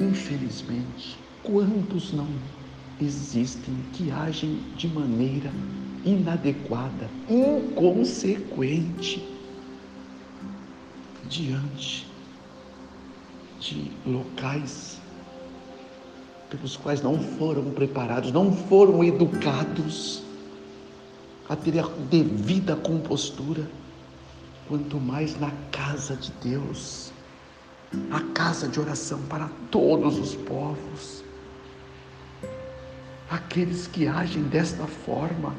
infelizmente, quantos não existem que agem de maneira inadequada, inconsequente diante de locais pelos quais não foram preparados, não foram educados a ter a devida compostura, quanto mais na casa de Deus, a casa de oração para todos os povos. Aqueles que agem desta forma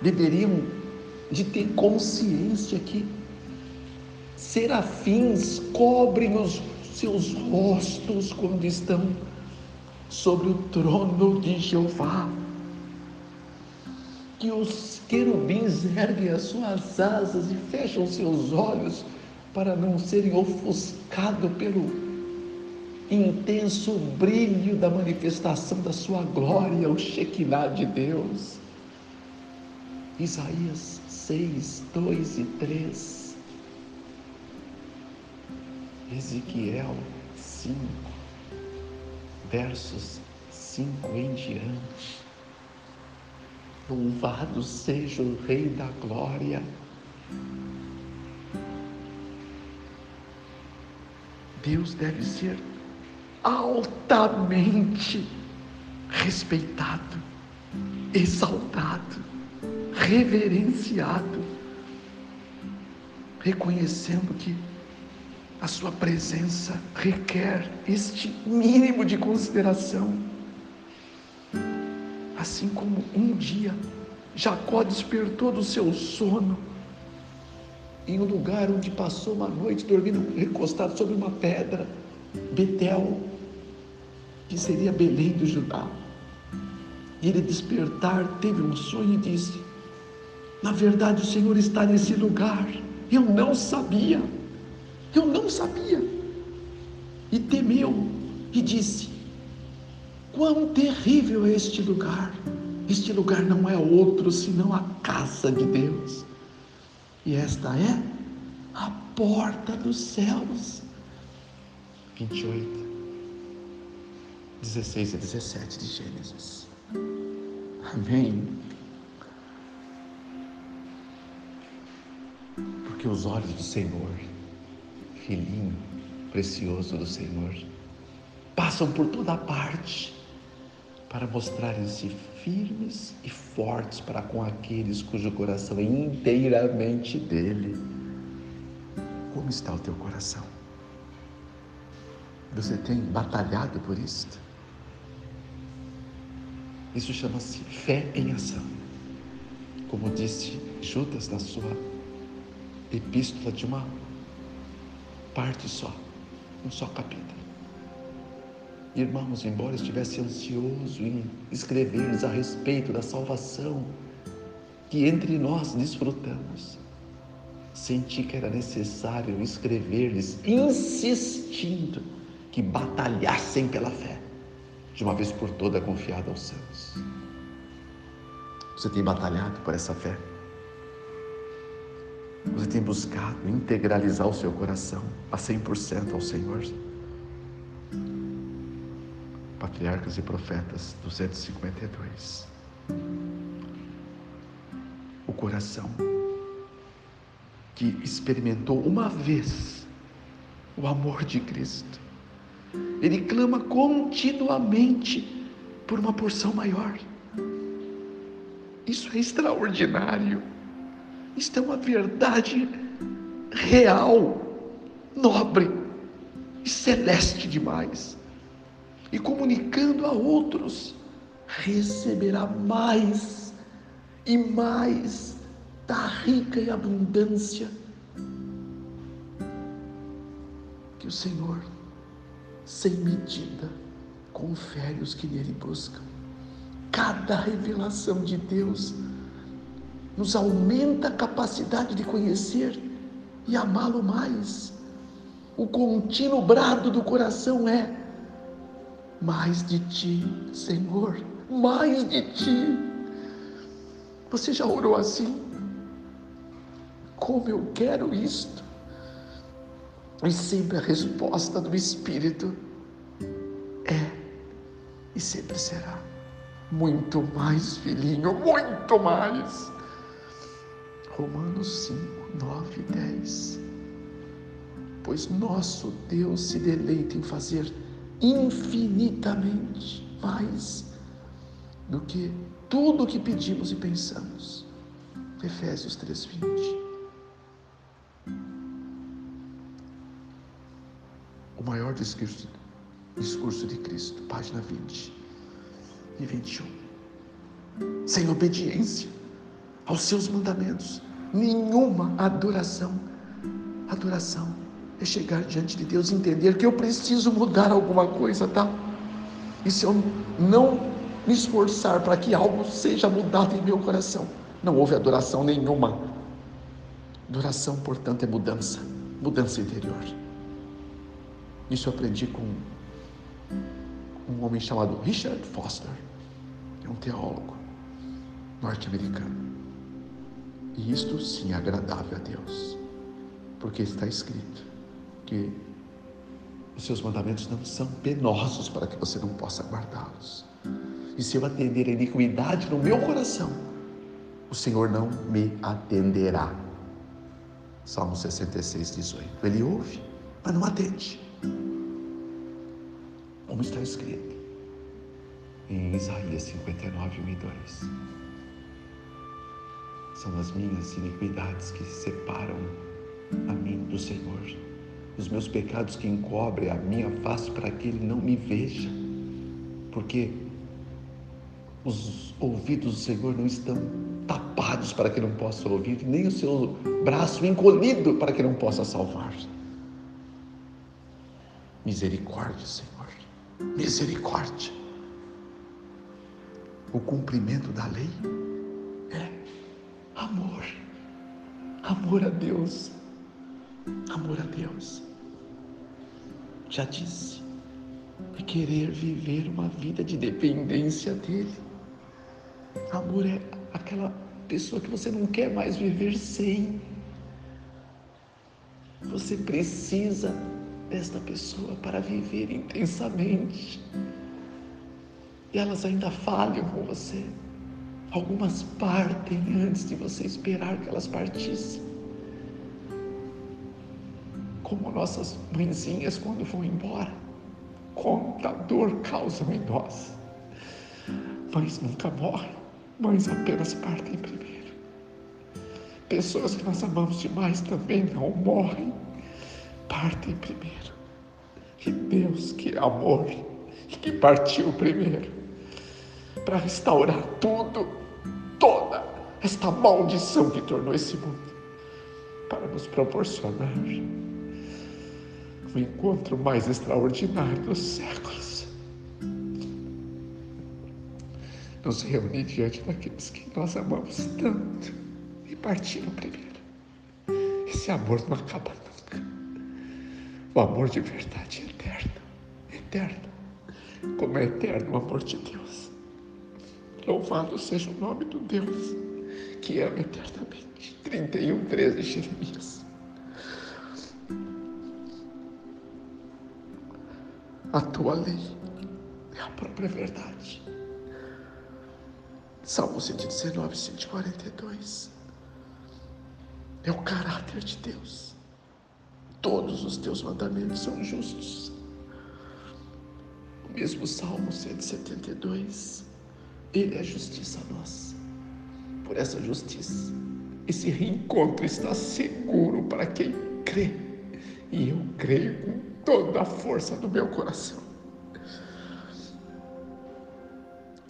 deveriam de ter consciência que serafins cobrem os seus rostos quando estão sobre o trono de Jeová. Que os querubins erguem as suas asas e fecham seus olhos para não serem ofuscados pelo intenso brilho da manifestação da sua glória, o Shekinah de Deus. Isaías 6, 2 e 3. Ezequiel 5, versos 5 em diante. Louvado seja o Rei da Glória. Deus deve ser altamente respeitado, exaltado, reverenciado, reconhecendo que a sua presença requer este mínimo de consideração. Assim como um dia Jacó despertou do seu sono em um lugar onde passou uma noite dormindo recostado sobre uma pedra, Betel, que seria Belém do Judá. E ele despertar teve um sonho e disse: Na verdade, o Senhor está nesse lugar. Eu não sabia. Eu não sabia. E temeu e disse: Quão terrível é este lugar! Este lugar não é outro senão a casa de Deus e esta é a porta dos céus. 28, 16 e 17 de Gênesis. Amém. Porque os olhos do Senhor, filhinho precioso do Senhor, passam por toda parte para mostrarem-se firmes e fortes para com aqueles cujo coração é inteiramente dele. Como está o teu coração? Você tem batalhado por isto? Isso chama-se fé em ação. Como disse Judas na sua epístola de uma parte só, um só capítulo. Irmãos, embora estivesse ansioso em escrever-lhes a respeito da salvação que entre nós desfrutamos, senti que era necessário escrever-lhes, insistindo que batalhassem pela fé, de uma vez por toda confiada aos santos. Você tem batalhado por essa fé? Você tem buscado integralizar o seu coração a 100% ao Senhor? Patriarcas e Profetas 252. O coração que experimentou uma vez o amor de Cristo, ele clama continuamente por uma porção maior. Isso é extraordinário. Isto é uma verdade real, nobre e celeste demais e comunicando a outros, receberá mais e mais da rica e abundância que o Senhor, sem medida, confere os que nele buscam. Cada revelação de Deus nos aumenta a capacidade de conhecer e amá-lo mais. O contínuo brado do coração é: mais de ti, Senhor, mais de ti. Você já orou assim? Como eu quero isto? E sempre a resposta do Espírito é e sempre será muito mais, filhinho, muito mais. Romanos 5, 9 e 10. Pois nosso Deus se deleita em fazer infinitamente mais do que tudo o que pedimos e pensamos. Efésios 3:20. O maior discurso, discurso de Cristo, página 20 e 21. Sem obediência aos seus mandamentos, nenhuma adoração. Adoração é chegar diante de Deus e entender que eu preciso mudar alguma coisa, tá? E se eu não me esforçar para que algo seja mudado em meu coração, não houve adoração nenhuma. Adoração, portanto, é mudança, mudança interior. Isso eu aprendi com um homem chamado Richard Foster, é um teólogo norte-americano. E isto sim é agradável a Deus, porque está escrito que os seus mandamentos não são penosos para que você não possa guardá-los. E se eu atender a iniquidade no meu coração, o Senhor não me atenderá. Salmo 66, 18. Ele ouve, mas não atende. Como está escrito em Isaías 59, 1 e 2. São as minhas iniquidades que separam a mim do Senhor, os meus pecados que encobrem a minha face para que Ele não me veja, porque os ouvidos do Senhor não estão tapados para que não possa ouvir, nem o seu braço encolhido para que não possa salvar. Misericórdia, Senhor, misericórdia. O cumprimento da lei é amor, amor a Deus, amor a Deus. Já disse, é querer viver uma vida de dependência dEle. Amor é aquela pessoa que você não quer mais viver sem. Você precisa desta pessoa para viver intensamente. E elas ainda falham com você. Algumas partem antes de você esperar que elas partissem. Como nossas mãezinhas quando vão embora. Quanta dor causam em nós. Mães nunca morrem Mães apenas partem primeiro. Pessoas que nós amamos demais também não morrem, partem primeiro. E Deus, que amor, que partiu primeiro, para restaurar tudo, toda esta maldição que tornou esse mundo, para nos proporcionar o encontro mais extraordinário dos séculos nos reunir diante daqueles que nós amamos tanto e partiram primeiro. Esse amor não acaba nunca. O amor de verdade é eterno, eterno, como é eterno o amor de Deus. Louvado seja o nome do Deus que ama eternamente. 31, 13, Jeremias. A tua lei é a própria verdade. Salmo 119, 142. É o caráter de Deus. Todos os teus mandamentos são justos. O mesmo Salmo 172. Ele é justiça nossa. Por essa justiça, esse reencontro está seguro para quem crê. E eu creio com toda a força do meu coração.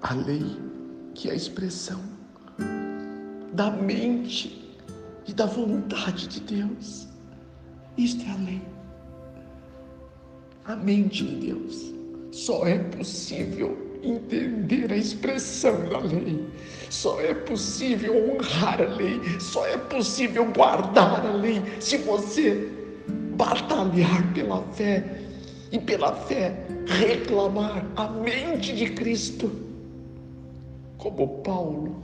A lei que é a expressão da mente e da vontade de Deus. Isto é a lei. A mente de Deus. Só é possível entender a expressão da lei. Só é possível honrar a lei. Só é possível guardar a lei se você batalhar pela fé e pela fé reclamar a mente de Cristo como Paulo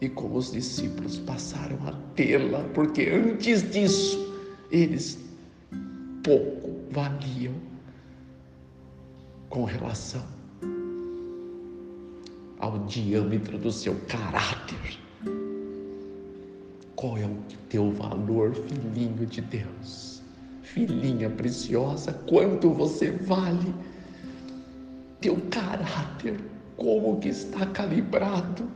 e como os discípulos passaram a tê-la, porque antes disso eles pouco valiam com relação ao diâmetro do seu caráter. Qual é o teu valor, filhinho de Deus? Filhinha preciosa, quanto você vale? Teu caráter, como que está calibrado?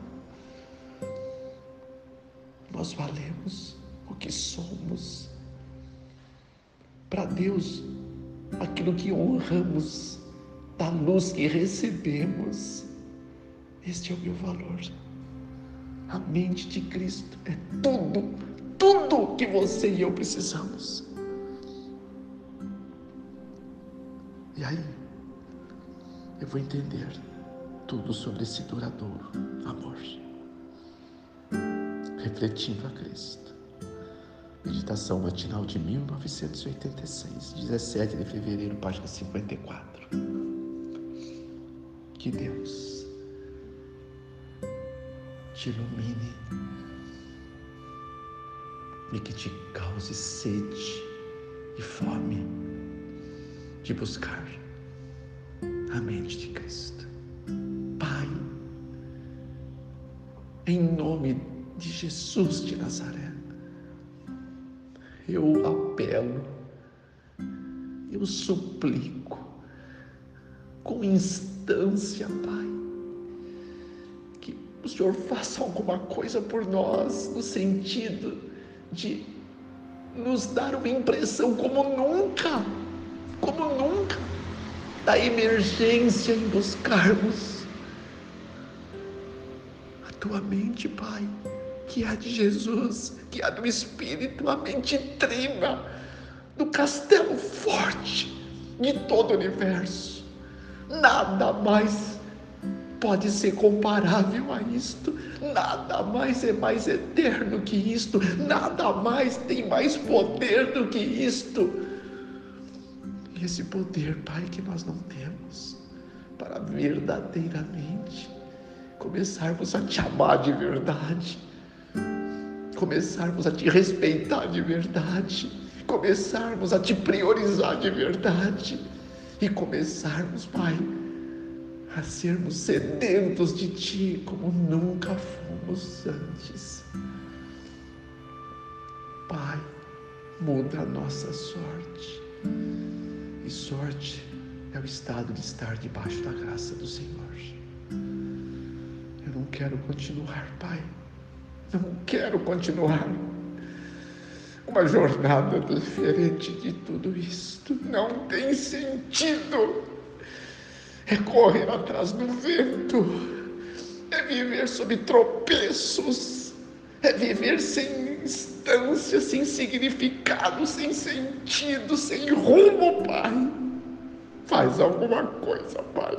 Nós valemos o que somos. Para Deus, aquilo que honramos, da luz que recebemos, este é o meu valor. A mente de Cristo é tudo, tudo que você e eu precisamos. E aí, eu vou entender tudo sobre esse duradouro amor. Refletindo a Cristo. Meditação matinal de 1986, 17 de fevereiro, página 54. Que Deus te ilumine e que te cause sede e fome de buscar a mente de Cristo. Pai, em nome de Jesus de Nazaré, eu apelo, eu suplico, com instância, Pai, que o Senhor faça alguma coisa por nós, no sentido de nos dar uma impressão como nunca, como nunca da emergência em buscarmos a tua mente, Pai, que é a de Jesus, que é a do Espírito, a mente trina do castelo forte de todo o universo. Nada mais pode ser comparável a isto. Nada mais é mais eterno que isto. Nada mais tem mais poder do que isto esse poder, Pai, que nós não temos, para verdadeiramente começarmos a te amar de verdade, começarmos a te respeitar de verdade, começarmos a te priorizar de verdade e começarmos, Pai, a sermos sedentos de Ti como nunca fomos antes. Pai, muda a nossa sorte e sorte é o estado de estar debaixo da graça do Senhor. Eu não quero continuar, Pai. Não quero continuar uma jornada diferente de tudo isto. Não tem sentido. É correr atrás do vento, é viver sob tropeços, é viver sem instância, sem significado, sem sentido, sem rumo, Pai. Faz alguma coisa, Pai.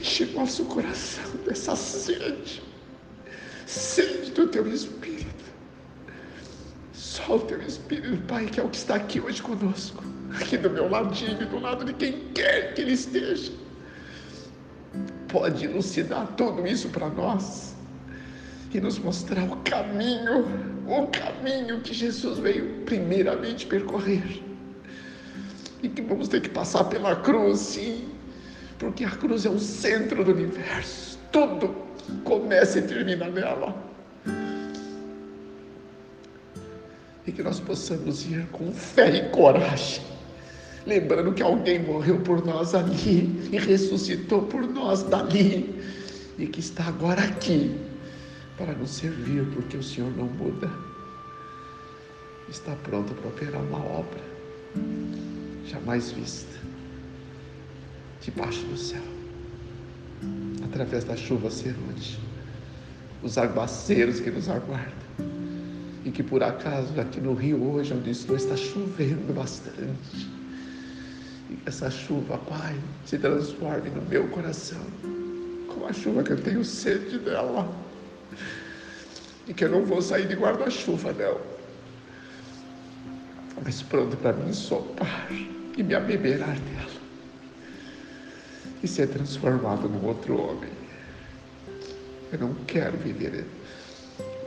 Enche nosso coração dessa sede, sede do Teu Espírito. Só o Teu Espírito, Pai, que é o que está aqui hoje conosco, aqui do meu ladinho e do lado de quem quer que Ele esteja, pode elucidar tudo isso para nós e nos mostrar o caminho, o caminho que Jesus veio primeiramente percorrer. E que vamos ter que passar pela cruz, sim, porque a cruz é o centro do universo. Tudo começa e termina nela. E que nós possamos ir com fé e coragem, lembrando que alguém morreu por nós ali e ressuscitou por nós dali, e que está agora aqui para nos servir, porque o Senhor não muda. Está pronto para operar uma obra jamais vista debaixo do céu, através da chuva serôdia, os aguaceiros que nos aguardam. E que por acaso aqui no Rio hoje, onde estou, está chovendo bastante. E essa chuva, Pai, se transforme no meu coração, como a chuva que eu tenho sede dela e que eu não vou sair de guarda-chuva, não. Mas pronto para me ensopar e me abeberar dela. E ser transformado num outro homem. Eu não quero viver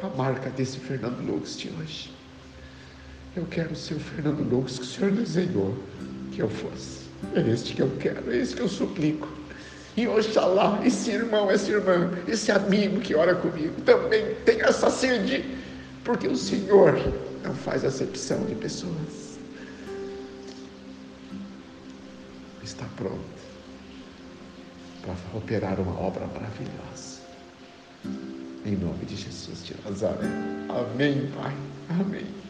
a marca desse Fernando Lux de hoje. Eu quero ser o Fernando Lucas que o Senhor desenhou que eu fosse. É este que eu quero, é este que eu suplico. E oxalá, esse irmão, essa irmã, esse amigo que ora comigo também tem essa sede, porque o Senhor não faz acepção de pessoas. Está pronto para operar uma obra maravilhosa. Em nome de Jesus de Nazaré. Amém, Pai. Amém.